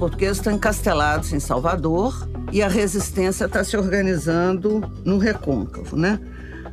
portugueses estão encastelados em Salvador e a resistência está se organizando no Recôncavo, né?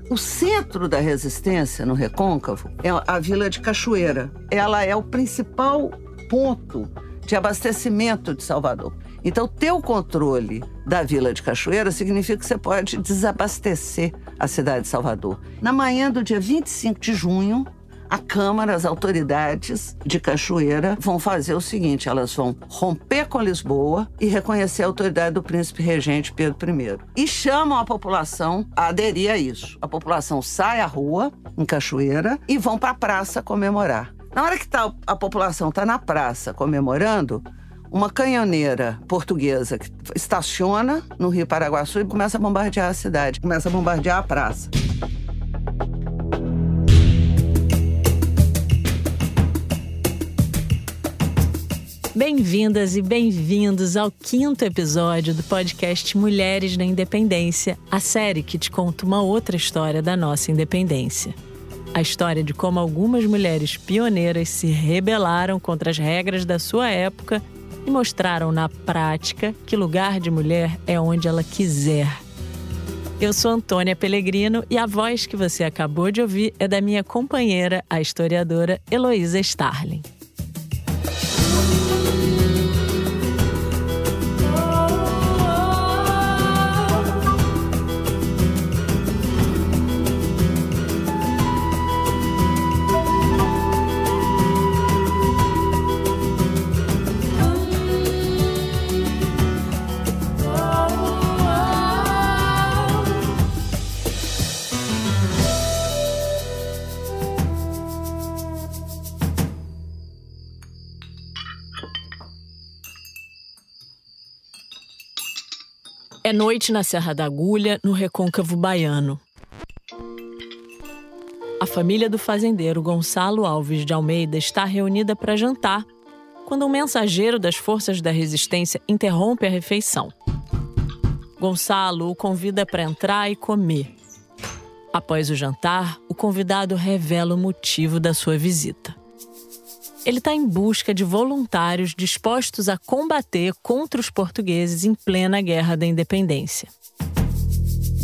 O centro da resistência no Recôncavo é a Vila de Cachoeira. Ela é o principal ponto de abastecimento de Salvador. Então, ter o controle da Vila de Cachoeira significa que você pode desabastecer a cidade de Salvador. Na manhã do dia 25 de junho, a Câmara, as autoridades de Cachoeira vão fazer o seguinte: elas vão romper com Lisboa e reconhecer a autoridade do príncipe regente Pedro I. E chamam a população a aderir a isso. A população sai à rua, em Cachoeira, e vão para a praça comemorar. Na hora que tá, a população está na praça comemorando, uma canhoneira portuguesa estaciona no Rio Paraguaçu e começa a bombardear a cidade, começa a bombardear a praça. Bem-vindas e bem-vindos ao quinto episódio do podcast Mulheres na Independência, a série que te conta uma outra história da nossa independência. A história de como algumas mulheres pioneiras se rebelaram contra as regras da sua época e mostraram na prática que lugar de mulher é onde ela quiser. Eu sou Antônia Pellegrino e a voz que você acabou de ouvir é da minha companheira, a historiadora Heloísa Starling. É noite na Serra da Agulha, no recôncavo baiano. A família do fazendeiro Gonçalo Alves de Almeida está reunida para jantar, quando um mensageiro das forças da resistência interrompe a refeição. Gonçalo o convida para entrar e comer. Após o jantar, o convidado revela o motivo da sua visita. Ele está em busca de voluntários dispostos a combater contra os portugueses em plena Guerra da Independência.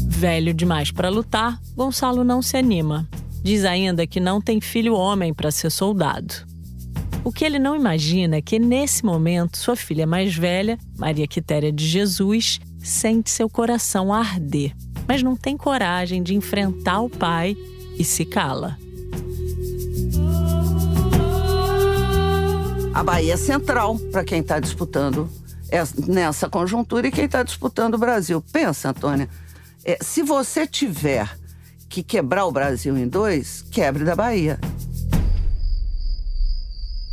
Velho demais para lutar, Gonçalo não se anima. Diz ainda que não tem filho homem para ser soldado. O que ele não imagina é que, nesse momento, sua filha mais velha, Maria Quitéria de Jesus, sente seu coração arder, mas não tem coragem de enfrentar o pai e se cala. A Bahia Central para quem está disputando nessa conjuntura e quem está disputando o Brasil. Pensa, Antônia, é, se você tiver que quebrar o Brasil em dois, quebre da Bahia.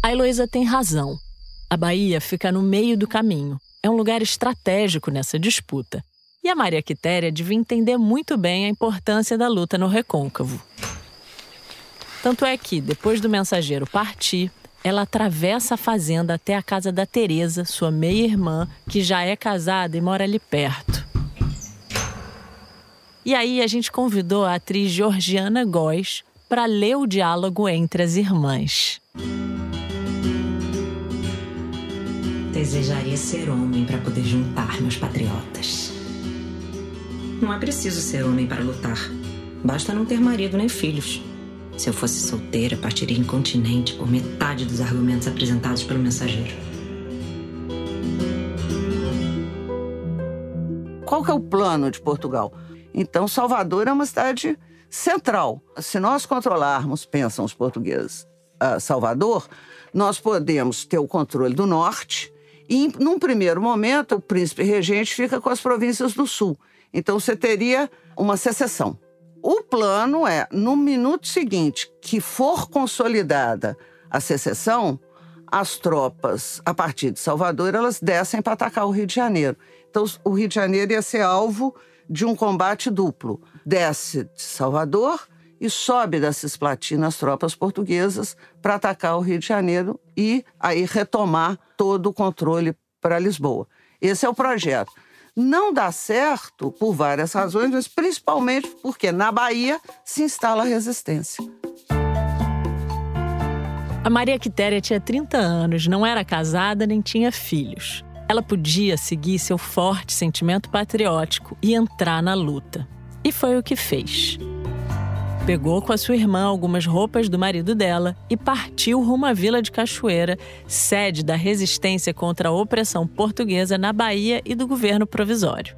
A Heloísa tem razão. A Bahia fica no meio do caminho. É um lugar estratégico nessa disputa. E a Maria Quitéria devia entender muito bem a importância da luta no recôncavo. Tanto é que, depois do mensageiro partir, ela atravessa a fazenda até a casa da Teresa, sua meia-irmã, que já é casada e mora ali perto. E aí a gente convidou a atriz Georgiana Góes para ler o diálogo entre as irmãs. Desejaria ser homem para poder juntar meus patriotas. Não é preciso ser homem para lutar. Basta não ter marido nem filhos. Se eu fosse solteira, partiria incontinente por metade dos argumentos apresentados pelo mensageiro. Qual que é o plano de Portugal? Então, Salvador é uma cidade central. Se nós controlarmos, pensam os portugueses, Salvador, nós podemos ter o controle do norte e, num primeiro momento, o príncipe regente fica com as províncias do sul. Então, você teria uma secessão. O plano é, no minuto seguinte que for consolidada a secessão, as tropas, a partir de Salvador, elas descem para atacar o Rio de Janeiro. Então, o Rio de Janeiro ia ser alvo de um combate duplo. Desce de Salvador e sobe da Cisplatina as tropas portuguesas para atacar o Rio de Janeiro e aí retomar todo o controle para Lisboa. Esse é o projeto. Não dá certo por várias razões, mas principalmente porque na Bahia se instala a resistência. A Maria Quitéria tinha 30 anos, não era casada nem tinha filhos. Ela podia seguir seu forte sentimento patriótico e entrar na luta. E foi o que fez. Pegou com a sua irmã algumas roupas do marido dela e partiu rumo à Vila de Cachoeira, sede da resistência contra a opressão portuguesa na Bahia e do governo provisório.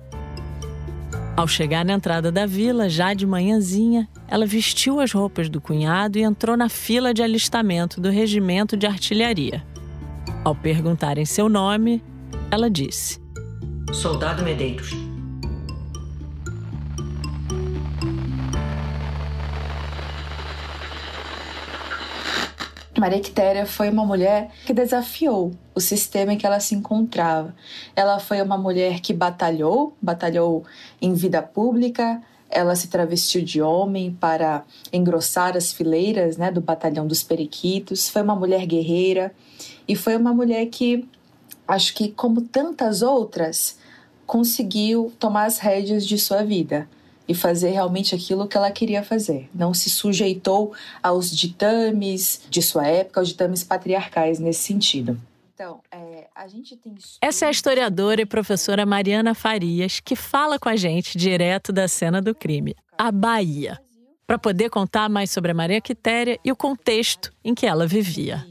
Ao chegar na entrada da vila, já de manhãzinha, ela vestiu as roupas do cunhado e entrou na fila de alistamento do regimento de artilharia. Ao perguntarem seu nome, ela disse: Soldado Medeiros. Maria Quitéria foi uma mulher que desafiou o sistema em que ela se encontrava. Ela foi uma mulher que batalhou, batalhou em vida pública, ela se travestiu de homem para engrossar as fileiras né, do batalhão dos periquitos. Foi uma mulher guerreira e foi uma mulher que, acho que como tantas outras, conseguiu tomar as rédeas de sua vida e fazer realmente aquilo que ela queria fazer. Não se sujeitou aos ditames de sua época, aos ditames patriarcais nesse sentido. Então, é, a gente tem. Essa é a historiadora e professora Mariana Farias, que fala com a gente direto da cena do crime, a Bahia, para poder contar mais sobre a Maria Quitéria e o contexto em que ela vivia.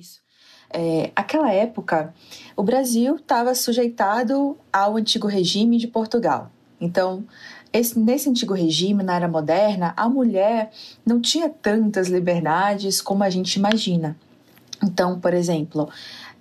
É, aquela época, o Brasil estava sujeitado ao antigo regime de Portugal. Então, esse, nesse antigo regime, na era moderna, a mulher não tinha tantas liberdades como a gente imagina. Então, por exemplo,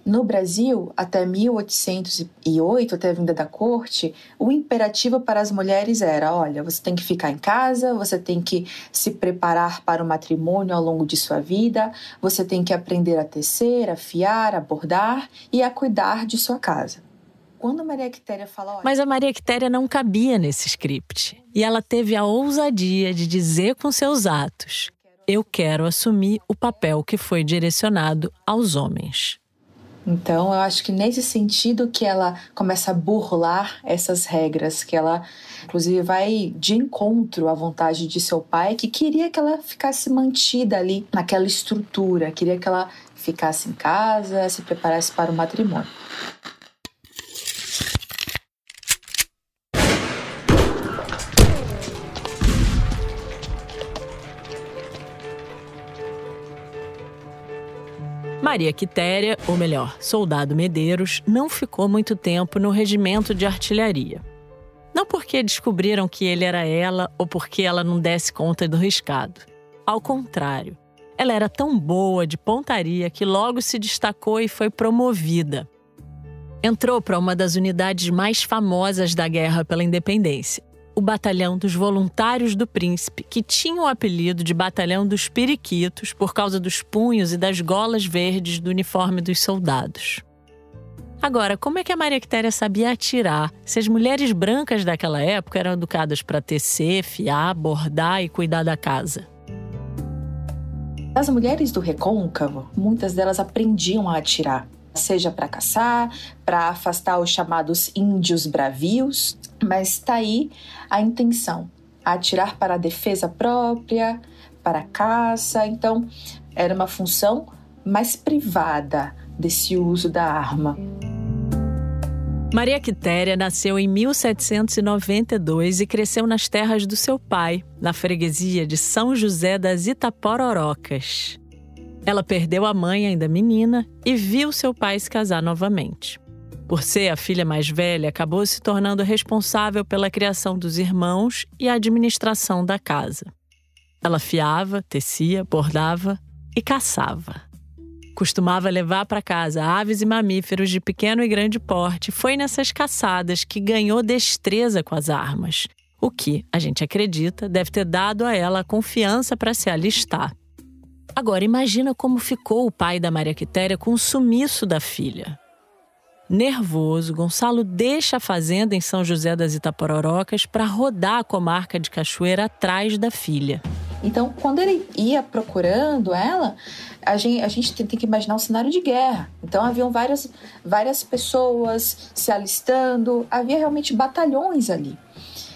no Brasil, até 1808, até a vinda da corte, o imperativo para as mulheres era: olha, você tem que ficar em casa, você tem que se preparar para o matrimônio ao longo de sua vida, você tem que aprender a tecer, a fiar, a bordar e a cuidar de sua casa. Quando a Maria Quitéria fala. Olha, Mas a Maria Quitéria não cabia nesse script. E ela teve a ousadia de dizer com seus atos: Eu quero assumir o papel que foi direcionado aos homens. Então, eu acho que nesse sentido que ela começa a burlar essas regras, que ela inclusive vai de encontro à vontade de seu pai, que queria que ela ficasse mantida ali naquela estrutura, queria que ela ficasse em casa, se preparasse para o matrimônio. Maria Quitéria, ou melhor, Soldado Medeiros, não ficou muito tempo no regimento de artilharia. Não porque descobriram que ele era ela ou porque ela não desse conta do riscado. Ao contrário, ela era tão boa de pontaria que logo se destacou e foi promovida. Entrou para uma das unidades mais famosas da guerra pela independência, o Batalhão dos Voluntários do Príncipe, que tinha o apelido de Batalhão dos Periquitos por causa dos punhos e das golas verdes do uniforme dos soldados. Agora, como é que a Maria Quitéria sabia atirar se as mulheres brancas daquela época eram educadas para tecer, fiar, bordar e cuidar da casa? As mulheres do recôncavo, muitas delas aprendiam a atirar seja para caçar, para afastar os chamados índios bravios, mas está aí a intenção, atirar para a defesa própria, para a caça. Então, era uma função mais privada desse uso da arma. Maria Quitéria nasceu em 1792 e cresceu nas terras do seu pai, na freguesia de São José das Itapororocas. Ela perdeu a mãe ainda menina e viu seu pai se casar novamente. Por ser a filha mais velha, acabou se tornando responsável pela criação dos irmãos e a administração da casa. Ela fiava, tecia, bordava e caçava. Costumava levar para casa aves e mamíferos de pequeno e grande porte. Foi nessas caçadas que ganhou destreza com as armas, o que, a gente acredita, deve ter dado a ela a confiança para se alistar. Agora, imagina como ficou o pai da Maria Quitéria com o sumiço da filha. Nervoso, Gonçalo deixa a fazenda em São José das Itapororocas para rodar a comarca de Cachoeira atrás da filha. Então, quando ele ia procurando ela, a gente, a gente tem, que imaginar um cenário de guerra. Então, haviam várias, várias pessoas se alistando, havia realmente batalhões ali.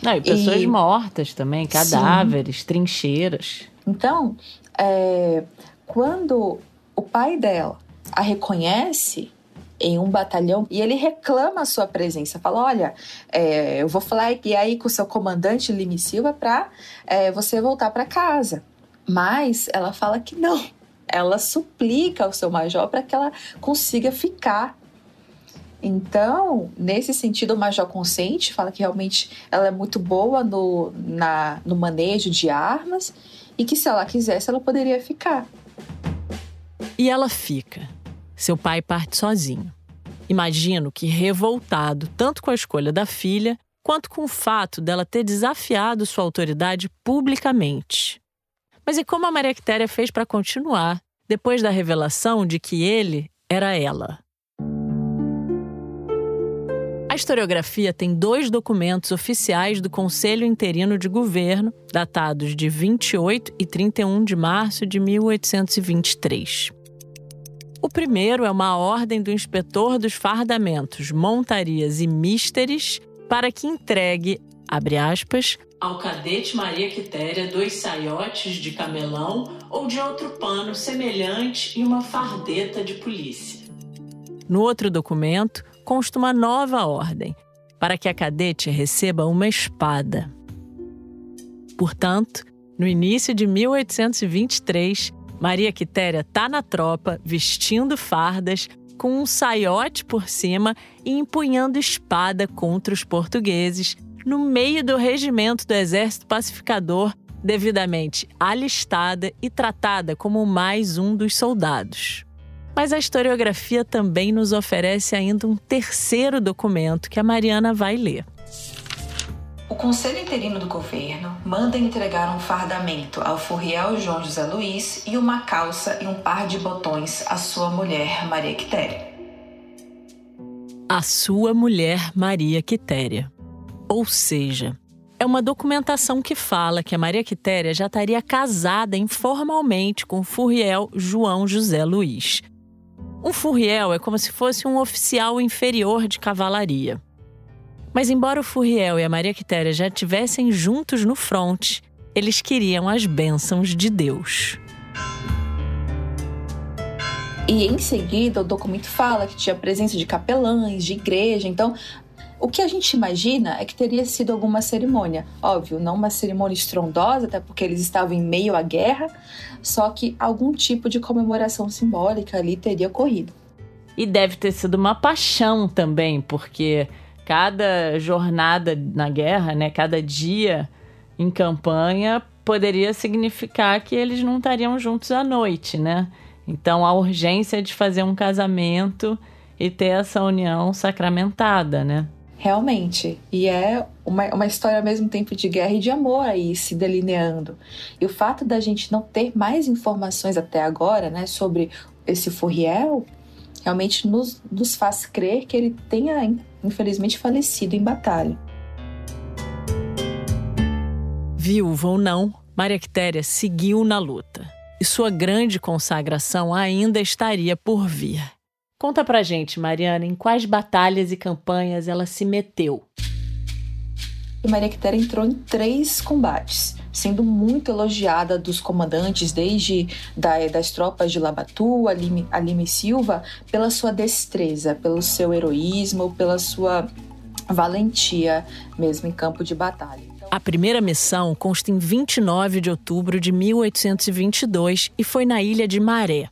Não, e pessoas e... mortas também, cadáveres, Sim. trincheiras. Então, é, quando o pai dela a reconhece em um batalhão e ele reclama a sua presença. Fala: Olha, é, eu vou falar e aí com o seu comandante Lime Silva para é, você voltar para casa. Mas ela fala que não. Ela suplica ao seu major para que ela consiga ficar. Então, nesse sentido, o major consente, fala que realmente ela é muito boa no, na, no manejo de armas e que se ela quisesse, ela poderia ficar. E ela fica. Seu pai parte sozinho. Imagino que revoltado tanto com a escolha da filha, quanto com o fato dela ter desafiado sua autoridade publicamente. Mas e como a Maria Quitéria fez para continuar, depois da revelação de que ele era ela? A historiografia tem dois documentos oficiais do Conselho Interino de Governo, datados de 28 e 31 de março de 1823. O primeiro é uma ordem do inspetor dos fardamentos, montarias e místeres para que entregue, abre aspas, ao cadete Maria Quitéria dois saiotes de camelão ou de outro pano semelhante e uma fardeta de polícia. No outro documento, consta uma nova ordem para que a cadete receba uma espada. Portanto, no início de 1823, Maria Quitéria está na tropa, vestindo fardas, com um saiote por cima e empunhando espada contra os portugueses, no meio do regimento do Exército Pacificador, devidamente alistada e tratada como mais um dos soldados. Mas a historiografia também nos oferece ainda um terceiro documento que a Mariana vai ler. O Conselho Interino do Governo manda entregar um fardamento ao Furriel João José Luiz e uma calça e um par de botões à sua mulher Maria Quitéria. A sua mulher Maria Quitéria. Ou seja, é uma documentação que fala que a Maria Quitéria já estaria casada informalmente com o Furriel João José Luiz. Um Furriel é como se fosse um oficial inferior de cavalaria. Mas embora o Furriel e a Maria Quitéria já estivessem juntos no fronte, eles queriam as bênçãos de Deus. E em seguida, o documento fala que tinha presença de capelães, de igreja. Então, o que a gente imagina é que teria sido alguma cerimônia. Óbvio, não uma cerimônia estrondosa, até porque eles estavam em meio à guerra, só que algum tipo de comemoração simbólica ali teria ocorrido. E deve ter sido uma paixão também, porque cada jornada na guerra, né, cada dia em campanha poderia significar que eles não estariam juntos à noite, né? Então a urgência de fazer um casamento e ter essa união sacramentada, né? Realmente. E é uma, uma história ao mesmo tempo de guerra e de amor aí se delineando. E o fato da gente não ter mais informações até agora, né, sobre esse Furriel, realmente nos, nos faz crer que ele tenha infelizmente falecido em batalha. Viúva ou não, Maria Quitéria seguiu na luta e sua grande consagração ainda estaria por vir. Conta pra gente, Mariana, em quais batalhas e campanhas ela se meteu? Maria Quitéria entrou em três combates, sendo muito elogiada dos comandantes, desde da, das tropas de Labatu, Alime, Alime Silva, pela sua destreza, pelo seu heroísmo, pela sua valentia mesmo em campo de batalha. A primeira missão consta em 29 de outubro de 1822 e foi na ilha de Maré.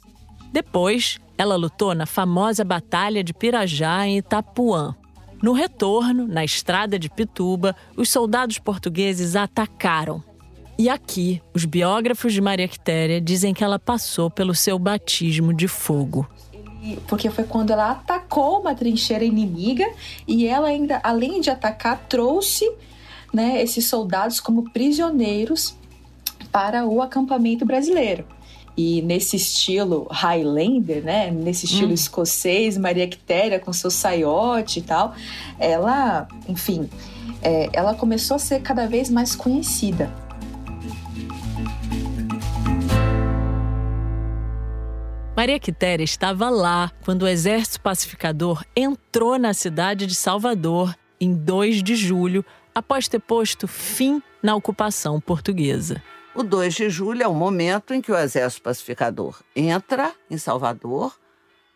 Depois, ela lutou na famosa Batalha de Pirajá, em Itapuã. No retorno, na estrada de Pituba, os soldados portugueses atacaram. E aqui, os biógrafos de Maria Quitéria dizem que ela passou pelo seu batismo de fogo. Porque foi quando ela atacou uma trincheira inimiga e ela ainda, além de atacar, trouxe né, esses soldados como prisioneiros para o acampamento brasileiro. E nesse estilo Highlander, né? Nesse estilo hum. escocês, Maria Quitéria com seu saiote e tal, ela, enfim, é, ela começou a ser cada vez mais conhecida. Maria Quitéria estava lá quando o exército pacificador entrou na cidade de Salvador em 2 de julho, após ter posto fim na ocupação portuguesa. O 2 de julho é o momento em que o Exército Pacificador entra em Salvador,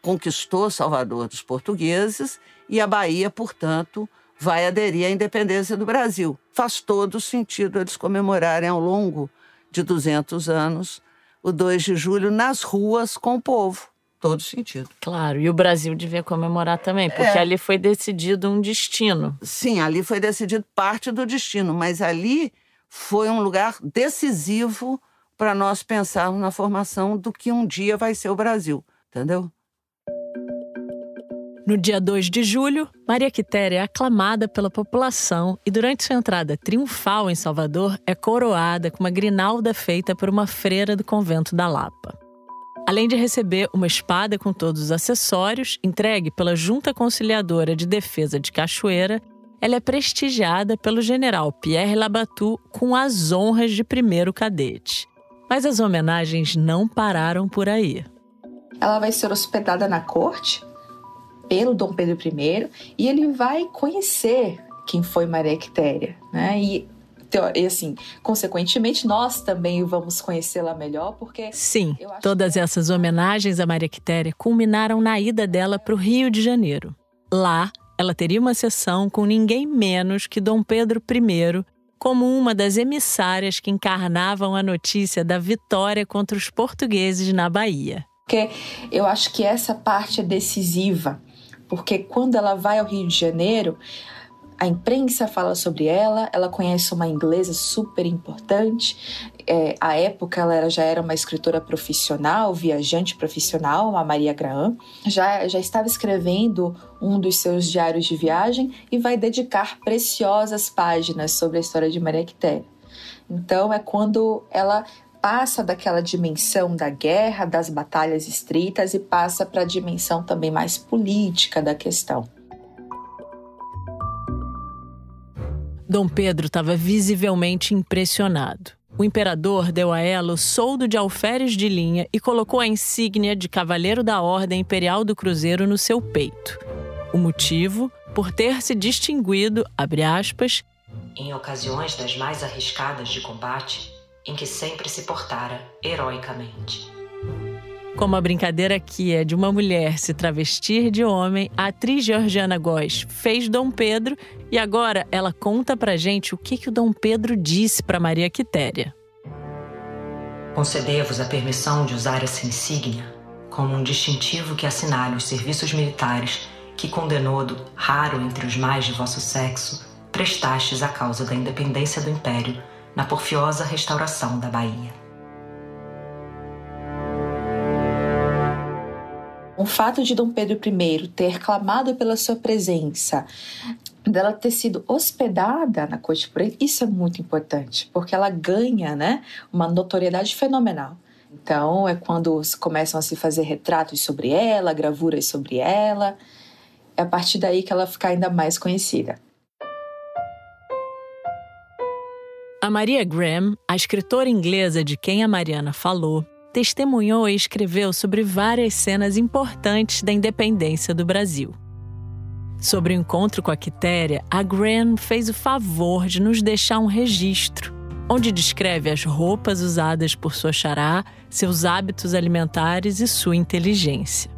conquistou Salvador dos portugueses e a Bahia, portanto, vai aderir à independência do Brasil. Faz todo sentido eles comemorarem ao longo de 200 anos o 2 de julho nas ruas com o povo. Todo sentido. Claro, e o Brasil devia comemorar também, porque é. ali foi decidido um destino. Sim, ali foi decidido parte do destino, mas ali foi um lugar decisivo para nós pensarmos na formação do que um dia vai ser o Brasil, entendeu? No dia 2 de julho, Maria Quitéria é aclamada pela população e, durante sua entrada triunfal em Salvador, é coroada com uma grinalda feita por uma freira do convento da Lapa. Além de receber uma espada com todos os acessórios, entregue pela Junta Conciliadora de Defesa de Cachoeira, ela é prestigiada pelo general Pierre Labatu com as honras de primeiro cadete. Mas as homenagens não pararam por aí. Ela vai ser hospedada na corte pelo Dom Pedro I e ele vai conhecer quem foi Maria Quitéria, né? E e assim, consequentemente, nós também vamos conhecê-la melhor, porque. Sim, todas que... essas homenagens a Maria Quitéria culminaram na ida dela para o Rio de Janeiro. Lá, ela teria uma sessão com ninguém menos que Dom Pedro I, como uma das emissárias que encarnavam a notícia da vitória contra os portugueses na Bahia. Porque eu acho que essa parte é decisiva porque quando ela vai ao Rio de Janeiro, a imprensa fala sobre ela, ela conhece uma inglesa super importante. É, à época, ela era, já era uma escritora profissional, viajante profissional, a Maria Graham. Já, já estava escrevendo um dos seus diários de viagem e vai dedicar preciosas páginas sobre a história de Maria Quitéria. Então, é quando ela passa daquela dimensão da guerra, das batalhas estritas e passa para a dimensão também mais política da questão. Dom Pedro estava visivelmente impressionado. O imperador deu a ela o soldo de alferes de linha e colocou a insígnia de Cavaleiro da Ordem Imperial do Cruzeiro no seu peito. O motivo? Por ter se distinguido, abre aspas, em ocasiões das mais arriscadas de combate, em que sempre se portara heroicamente. Como a brincadeira aqui é de uma mulher se travestir de homem, a atriz Georgiana Góes fez Dom Pedro e agora ela conta pra gente o que, que o Dom Pedro disse para Maria Quitéria. Concedei-vos a permissão de usar essa insígnia como um distintivo que assinale os serviços militares que, com denodo raro entre os mais de vosso sexo, prestastes à causa da independência do Império na porfiosa restauração da Bahia. O fato de Dom Pedro I ter clamado pela sua presença, dela ter sido hospedada na corte por ele, isso é muito importante, porque ela ganha né, uma notoriedade fenomenal. Então, é quando começam a se fazer retratos sobre ela, gravuras sobre ela. É a partir daí que ela fica ainda mais conhecida. A Maria Graham, a escritora inglesa de quem a Mariana falou, testemunhou e escreveu sobre várias cenas importantes da independência do Brasil. Sobre o encontro com a Quitéria, a Graham fez o favor de nos deixar um registro, onde descreve as roupas usadas por sua xará, seus hábitos alimentares e sua inteligência.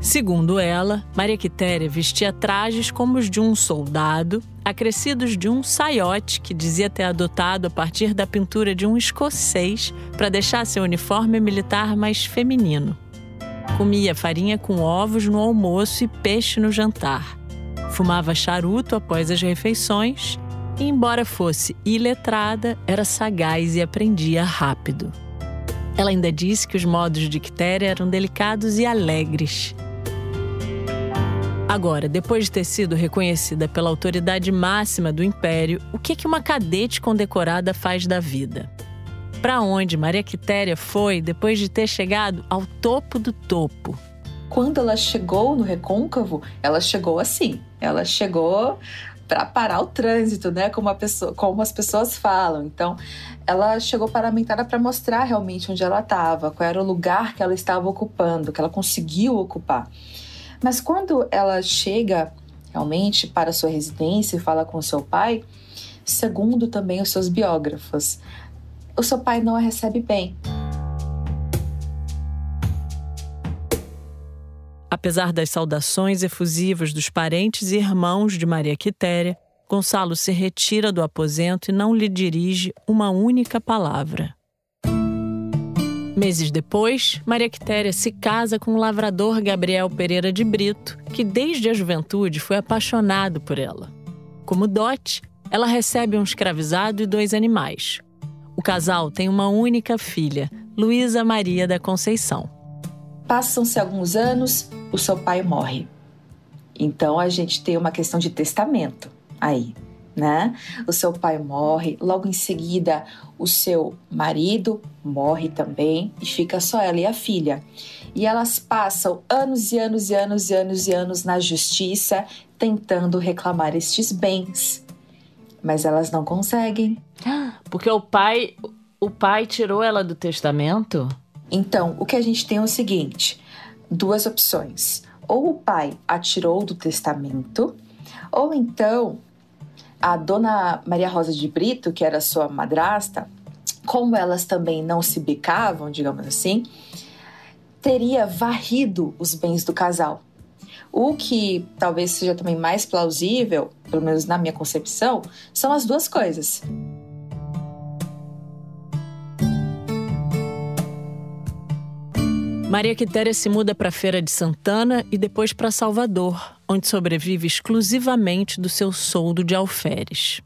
Segundo ela, Maria Quitéria vestia trajes como os de um soldado, acrescidos de um saiote que dizia ter adotado a partir da pintura de um escocês para deixar seu uniforme militar mais feminino. Comia farinha com ovos no almoço e peixe no jantar. Fumava charuto após as refeições e, embora fosse iletrada, era sagaz e aprendia rápido. Ela ainda disse que os modos de Quitéria eram delicados e alegres Agora, depois de ter sido reconhecida pela autoridade máxima do império, o que, que uma cadete condecorada faz da vida? Para onde Maria Quitéria foi depois de ter chegado ao topo do topo? Quando ela chegou no Recôncavo, ela chegou assim. Ela chegou para parar o trânsito, né? Como, pessoa, como as pessoas falam. Então, ela chegou paramentada para mostrar realmente onde ela estava, qual era o lugar que ela estava ocupando, que ela conseguiu ocupar. Mas quando ela chega realmente para sua residência e fala com seu pai, segundo também os seus biógrafos, o seu pai não a recebe bem. Apesar das saudações efusivas dos parentes e irmãos de Maria Quitéria, Gonçalo se retira do aposento e não lhe dirige uma única palavra. Meses depois, Maria Quitéria se casa com o lavrador Gabriel Pereira de Brito, que desde a juventude foi apaixonado por ela. Como dote, ela recebe um escravizado e dois animais. O casal tem uma única filha, Luísa Maria da Conceição. Passam-se alguns anos, o seu pai morre. Então a gente tem uma questão de testamento aí, né? O seu pai morre, logo em seguida o seu marido morre também e fica só ela e a filha. E elas passam anos e anos e anos e anos e anos na justiça tentando reclamar estes bens. Mas elas não conseguem. Porque o pai, o pai tirou ela do testamento? Então, o que a gente tem é o seguinte: duas opções. Ou o pai a tirou do testamento, ou então a dona Maria Rosa de Brito, que era sua madrasta, como elas também não se bicavam, digamos assim, teria varrido os bens do casal. O que talvez seja também mais plausível, pelo menos na minha concepção, são as duas coisas. Maria Quitéria se muda para Feira de Santana e depois para Salvador, onde sobrevive exclusivamente do seu soldo de alferes.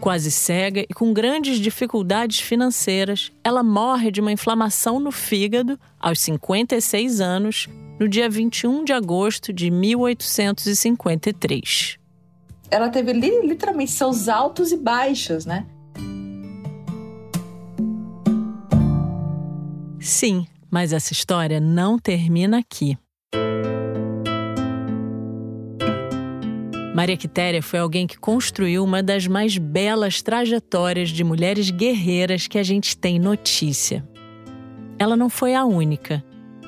Quase cega e com grandes dificuldades financeiras, ela morre de uma inflamação no fígado aos 56 anos, no dia 21 de agosto de 1853. Ela teve literalmente seus altos e baixos, né? Sim, mas essa história não termina aqui. Maria Quitéria foi alguém que construiu uma das mais belas trajetórias de mulheres guerreiras que a gente tem notícia. Ela não foi a única,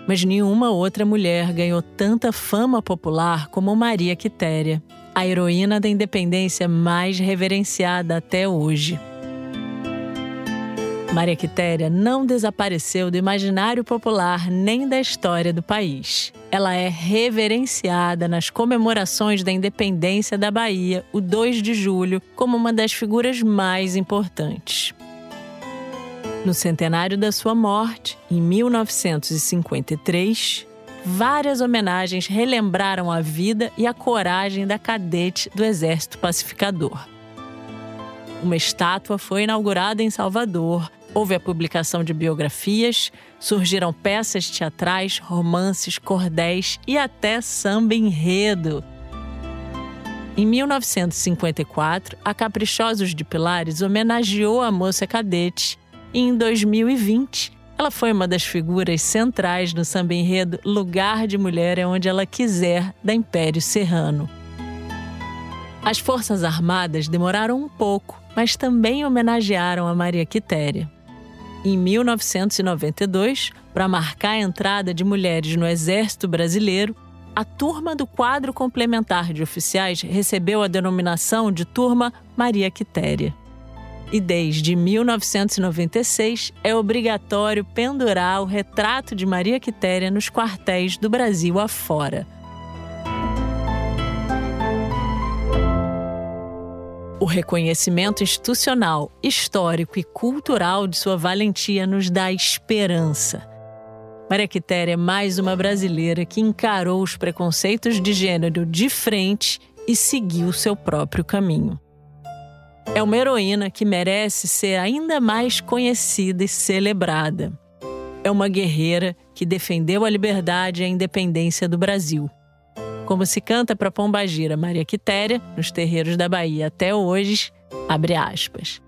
mas nenhuma outra mulher ganhou tanta fama popular como Maria Quitéria, a heroína da independência mais reverenciada até hoje. Maria Quitéria não desapareceu do imaginário popular nem da história do país. Ela é reverenciada nas comemorações da independência da Bahia, o 2 de julho, como uma das figuras mais importantes. No centenário da sua morte, em 1953, várias homenagens relembraram a vida e a coragem da cadete do Exército Pacificador. Uma estátua foi inaugurada em Salvador, Houve a publicação de biografias, surgiram peças teatrais, romances, cordéis e até samba enredo. Em 1954, a Caprichosos de Pilares homenageou a moça cadete e em 2020 ela foi uma das figuras centrais no samba enredo Lugar de Mulher é onde ela quiser da Império Serrano. As Forças Armadas demoraram um pouco, mas também homenagearam a Maria Quitéria. Em 1992, para marcar a entrada de mulheres no Exército Brasileiro, a turma do quadro complementar de oficiais recebeu a denominação de Turma Maria Quitéria. E desde 1996 é obrigatório pendurar o retrato de Maria Quitéria nos quartéis do Brasil afora. O reconhecimento institucional, histórico e cultural de sua valentia nos dá esperança. Maria Quitéria é mais uma brasileira que encarou os preconceitos de gênero de frente e seguiu seu próprio caminho. É uma heroína que merece ser ainda mais conhecida e celebrada. É uma guerreira que defendeu a liberdade e a independência do Brasil como se canta para Pombagira Maria Quitéria, nos terreiros da Bahia até hoje, abre aspas.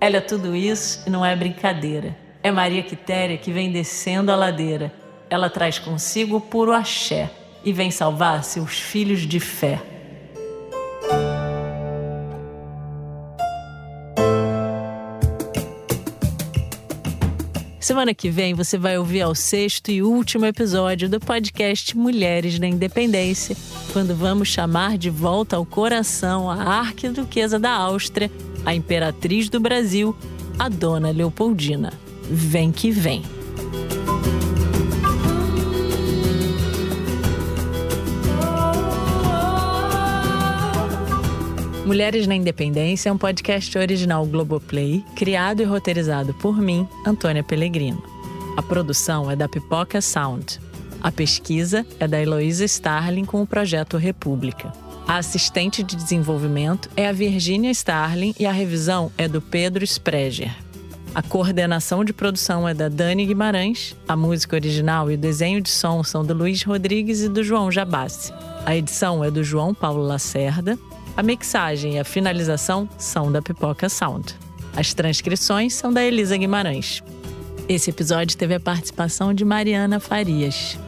Ela é tudo isso e não é brincadeira. É Maria Quitéria que vem descendo a ladeira. Ela traz consigo o puro axé e vem salvar seus filhos de fé. Semana que vem você vai ouvir ao sexto e último episódio do podcast Mulheres da Independência, quando vamos chamar de volta ao coração a arquiduquesa da Áustria, a imperatriz do Brasil, a Dona Leopoldina. Vem que vem. Mulheres na Independência é um podcast original Globoplay, criado e roteirizado por mim, Antônia Pellegrino. A produção é da Pipoca Sound. A pesquisa é da Heloísa Starling com o projeto República. A assistente de desenvolvimento é a Virginia Starling e a revisão é do Pedro Spreger. A coordenação de produção é da Dani Guimarães, a música original e o desenho de som são do Luiz Rodrigues e do João Jabassi. A edição é do João Paulo Lacerda a mixagem e a finalização são da Pipoca Sound. As transcrições são da Elisa Guimarães. Esse episódio teve a participação de Mariana Farias.